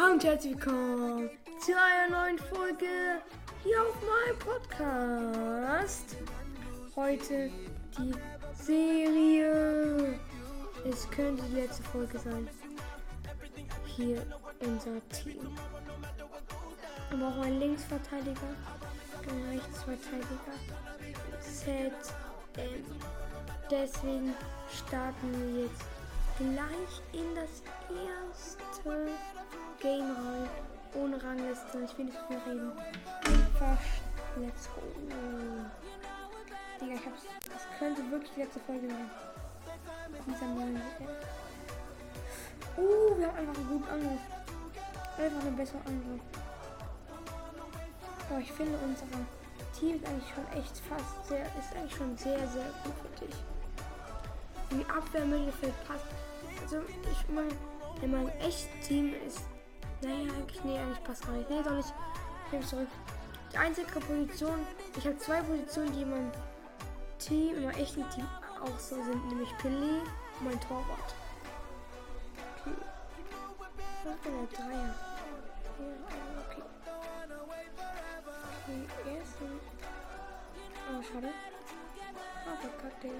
Hallo und herzlich willkommen zu einer neuen Folge hier auf meinem Podcast. Heute die Serie. Es könnte die letzte Folge sein. Hier unser Team. Wir brauchen einen Linksverteidiger, einen Rechtsverteidiger, ZM. Deswegen starten wir jetzt gleich in das erste Game rein. Ohne Rangliste. Ich will nicht viel reden. Let's go. Digga, ich hab's. Das könnte wirklich die letzte Folge sein. Dieser neuen Uh, wir haben einfach einen guten Angriff. Einfach einen besseren Angriff. Aber ich finde unser Team ist eigentlich schon echt fast sehr, ist eigentlich schon sehr, sehr gut für dich. Die Abwehr passt. Also ich meine, in meinem echten Team ist. Naja, eigentlich, nee, eigentlich passt gar nicht. Nee, doch nicht. Ich nehme zurück. Die einzige Position, ich habe zwei Positionen, die in meinem Team, in meinem echten Team auch so sind, nämlich Pelé und mein Torwart. Okay. Was ist denn der Dreier? Okay. Okay, ersten. Oh, schade. Ah, verkackt, Digga.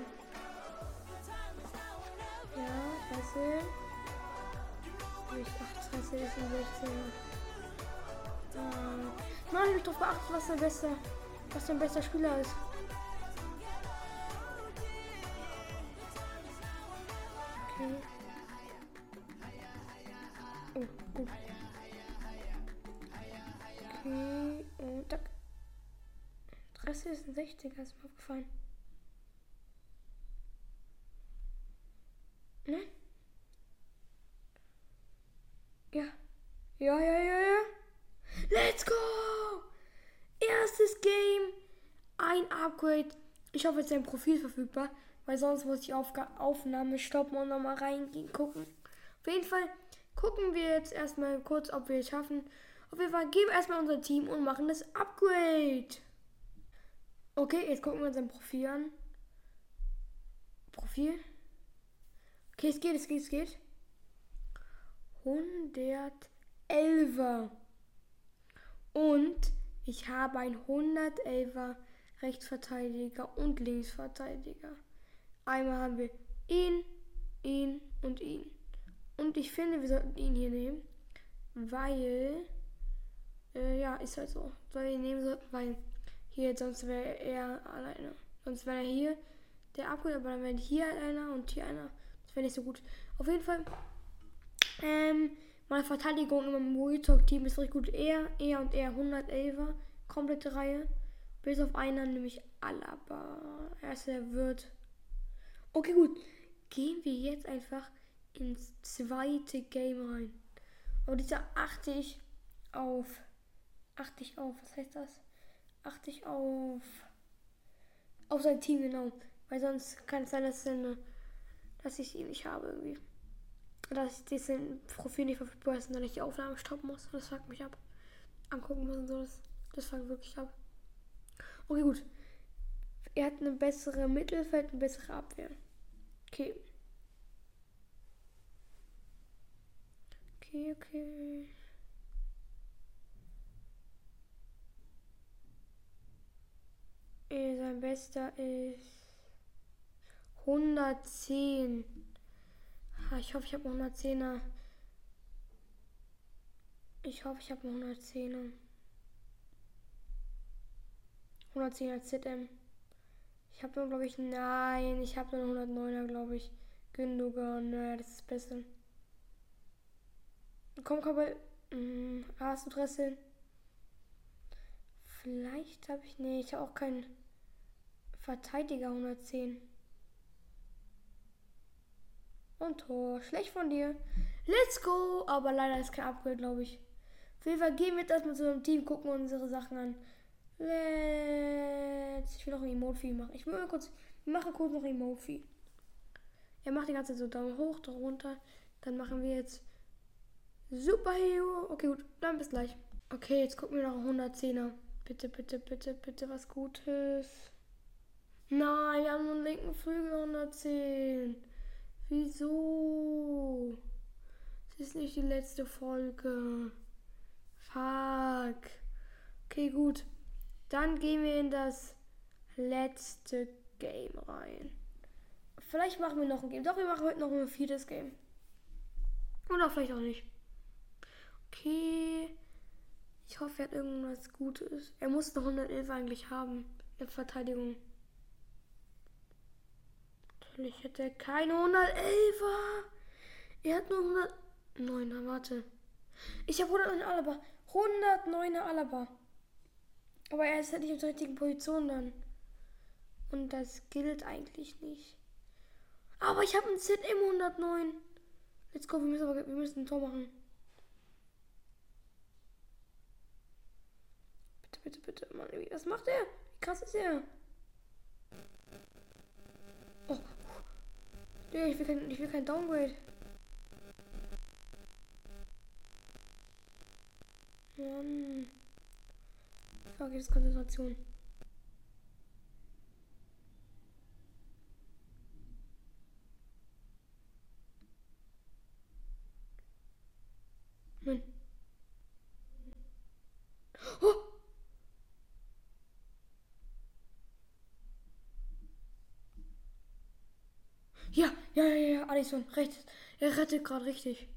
Ja, scheiße. Ach, scheiße, ist ein 16. Ah. Mann, ich doch beachten, was der beste, was dein bester Spieler ist. Okay. Oh, gut. Okay, und da. Adresse ist ein 60er, ist mir aufgefallen. Nein? Ja. Ja, ja, ja, ja. Let's go! Erstes Game. Ein Upgrade. Ich hoffe, jetzt ist ein Profil verfügbar, weil sonst muss ich Aufga Aufnahme stoppen und nochmal reingehen, gucken. Auf jeden Fall gucken wir jetzt erstmal kurz, ob wir es schaffen. Auf jeden Fall geben wir erstmal unser Team und machen das Upgrade. Okay, jetzt gucken wir uns ein Profil an. Profil. Okay, es geht, es geht, es geht. 111er. Und ich habe ein 111er Rechtsverteidiger und Linksverteidiger. Einmal haben wir ihn, ihn und ihn. Und ich finde, wir sollten ihn hier nehmen, weil, äh, ja, ist halt so. Weil wir nehmen sollten, weil hier, sonst wäre er alleine. Sonst wäre er hier der Upgrade, aber dann wäre hier einer und hier einer. Das wäre nicht so gut. Auf jeden Fall, ähm, meine Verteidigung im Monitor-Team ist richtig gut. Er, er und er 111er. Komplette Reihe. Bis auf einen, nämlich Alaba. Erster wird. Okay, gut. Gehen wir jetzt einfach ins zweite Game rein. Aber dieser achte ich auf. Achte ich auf. Was heißt das? Achte ich auf. Auf sein Team, genau. Weil sonst kann es sein, dass, dass ich ihn nicht habe irgendwie dass diesen Profil nicht verfügbar ist und dann ich die Aufnahme stoppen muss. Das fuckt mich ab. Angucken muss und so. Das, das fuckt wirklich ab. Okay, gut. Er hat eine bessere Mittelfeld, eine bessere Abwehr. Okay. Okay, okay. Sein bester ist 110. Ich hoffe, ich habe 110er. Ich hoffe, ich habe 110er. 110er ZM. Ich habe nur, glaube ich, nein, ich habe nur 109er, glaube ich. Gündogan, naja, das ist besser. Komm, komm, hm, hast du Dressel? Vielleicht habe ich, nee, ich habe auch keinen Verteidiger 110. Und Tor. Schlecht von dir. Let's go. Aber leider ist kein Upgrade, glaube ich. Auf jeden Fall gehen wir jetzt erstmal zu einem Team, gucken unsere Sachen an. Let's. Ich will noch ein Emote machen. Ich will mal kurz. Wir machen kurz noch Emote. Er macht die ganze Zeit so Daumen hoch, Daumen runter. Dann machen wir jetzt Superhero. Okay, gut. Dann bis gleich. Okay, jetzt gucken wir noch 110er. Bitte, bitte, bitte, bitte was Gutes. Nein, wir haben nur einen linken Flügel 110. Wieso? Das ist nicht die letzte Folge. Fuck. Okay, gut. Dann gehen wir in das letzte Game rein. Vielleicht machen wir noch ein Game. Doch, wir machen heute noch ein viertes Game. Oder vielleicht auch nicht. Okay. Ich hoffe, er hat irgendwas Gutes. Er muss noch 111 eigentlich haben. In Verteidigung. Natürlich hätte er keine 111er. Er hat nur 109er. Warte. Ich habe 109 Alaba. 109er Alaba. Aber er ist halt nicht in der richtigen Position dann. Und das gilt eigentlich nicht. Aber ich habe einen ZM 109. Let's go, wir müssen, aber, wir müssen ein Tor machen. Bitte, bitte, bitte. Mann, was macht er? Wie krass ist er? Nee, ich will kein, ich will kein Downgrade. Mann. Fuck, jetzt Konzentration. Mann. Oh! Ja, ja, ja, Alisson, rechts. Er rettet gerade richtig.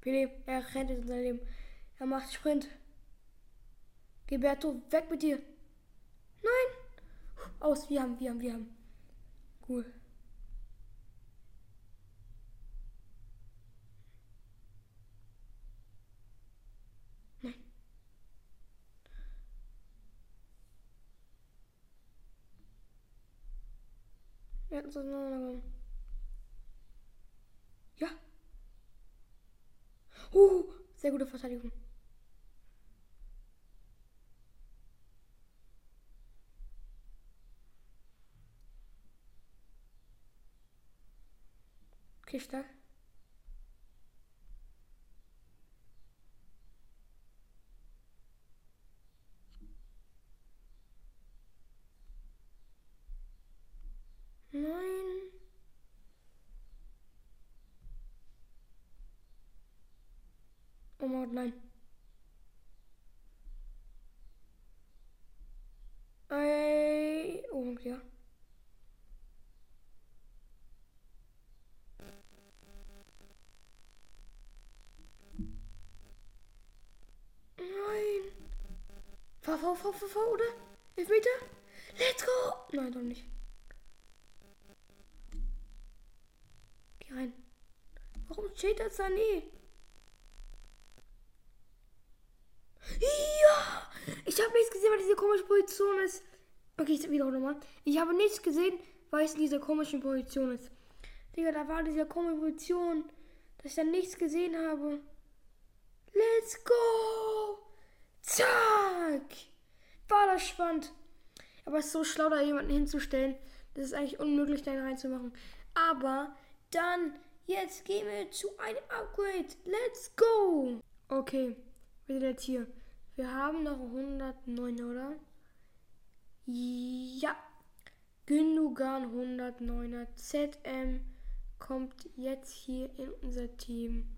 Pelé, er in sein Leben. Er macht Sprint. Gilberto, weg mit dir. Nein. Aus, wir haben, wir haben, wir haben. Cool. Es auseinandergenommen. Ja. Uh, sehr gute Verteidigung. Okay, stark. Nein. Gott, nein. Ey, oh ja. Nein. Fahr, fahr, fahr, oder? Elfmeter? Let's go! Nein, doch nicht. Geh rein. Warum steht das da nie? Ja! Ich habe nichts gesehen, weil diese komische Position ist. Okay, ich wiederhole nochmal. Ich habe nichts gesehen, weil es in dieser komischen Position ist. Digga, da war diese komische Position, dass ich dann nichts gesehen habe. Let's go! Zack! War das spannend. Aber es ist so schlau, da jemanden hinzustellen. Das ist eigentlich unmöglich, da reinzumachen. Aber dann, jetzt gehen wir zu einem Upgrade. Let's go! Okay, wir sind jetzt hier. Wir haben noch 109, oder? Ja. Gündogan 109er. ZM kommt jetzt hier in unser Team.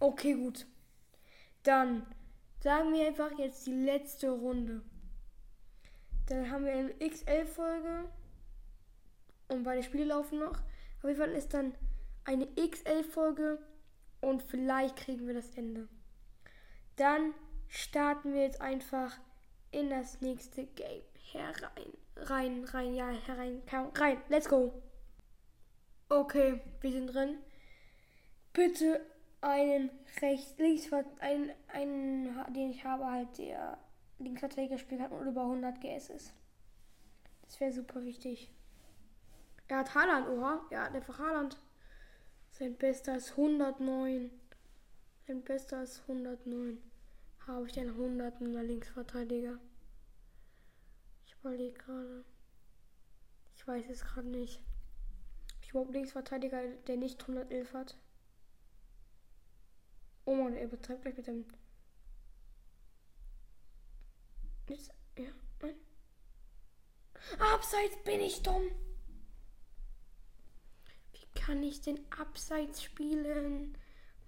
Okay, gut. Dann sagen wir einfach jetzt die letzte Runde. Dann haben wir eine XL-Folge. Und beide Spiele laufen noch. Auf jeden Fall ist dann eine XL-Folge. Und vielleicht kriegen wir das Ende. Dann starten wir jetzt einfach in das nächste Game herein. Rein, rein, ja, herein, rein. Let's go. Okay, wir sind drin. Bitte einen rechts, links, einen, einen, den ich habe, halt der Linksverteidiger spielen kann und über 100 GS ist. Das wäre super wichtig. Er hat Haaland, oha. Er hat einfach Haaland. Sein bester ist 109. Sein bester ist 109. Habe ich den 100 in der Linksverteidiger? Ich überlege gerade. Ich weiß es gerade nicht. Ich überhaupt Linksverteidiger, der nicht 111 hat. Oh Mann, er übertreibt gleich mit dem. Jetzt, ja, nein. Abseits bin ich dumm. Wie kann ich denn Abseits spielen?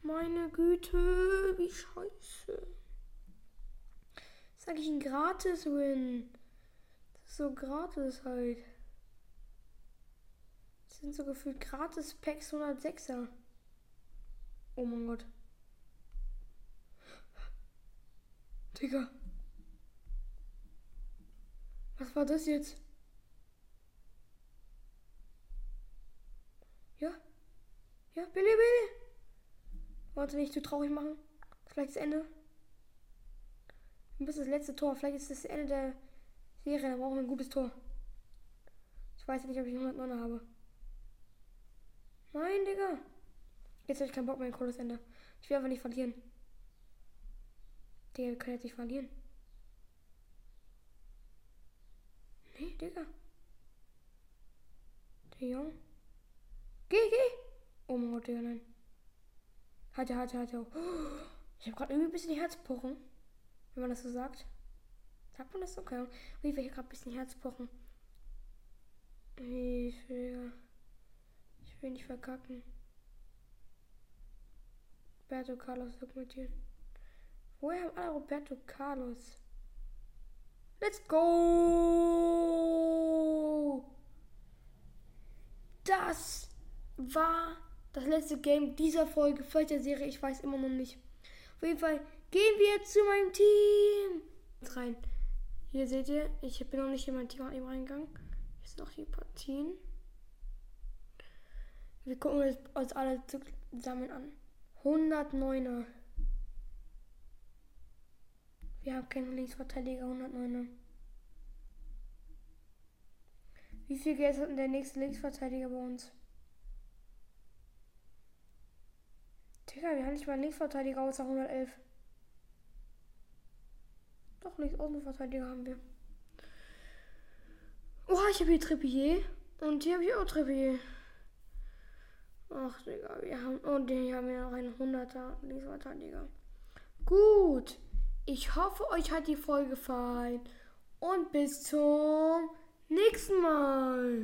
Meine Güte, wie scheiße. Sag ich ein Gratis-Win. Das ist so gratis halt. Das sind so gefühlt gratis Packs 106er. Oh mein Gott. Digga. Was war das jetzt? Ja? Ja, Billy, Billy. Warte nicht zu traurig machen. Vielleicht das Ende. Müssen das letzte Tor. Vielleicht ist das Ende der Serie. Dann brauchen wir ein gutes Tor. Ich weiß nicht, ob ich 109 habe. Nein, Digga. Jetzt habe ich keinen Bock mehr. Ein cooles Ende. Ich will einfach nicht verlieren. Digga, wir können jetzt nicht verlieren. Nee, Digga. Der Jung. Geh, geh. Oh mein Gott, Digga, nein. Hat er, hat er, hat er. Ich habe gerade irgendwie ein bisschen Herzpochen. Wenn man das so sagt. Sagt man das so? Okay. Wie wir hier gerade ein bisschen Herzpochen. Ich will, ich will nicht verkacken. Roberto Carlos dokumentieren. Woher haben alle Roberto Carlos? Let's go! Das war das letzte Game dieser Folge, vielleicht der Serie, ich weiß immer noch nicht. Auf jeden Fall gehen wir zu meinem Team. Rein. Hier seht ihr, ich bin noch nicht in mein Team reingegangen. Hier sind noch die Partien. Wir gucken uns alle zusammen an. 109er. Wir haben keinen Linksverteidiger, 109er. Wie viel Geld hat denn der nächste Linksverteidiger bei uns? Digga, wir haben nicht mal einen Linksverteidiger außer 111. Doch, Linksaußenverteidiger haben wir. Oh, ich habe hier Trippier. Und hier habe ich auch Trippier. Ach, Digga, wir haben. Und hier haben wir noch einen 100er Linksverteidiger. Gut. Ich hoffe, euch hat die Folge gefallen. Und bis zum nächsten Mal.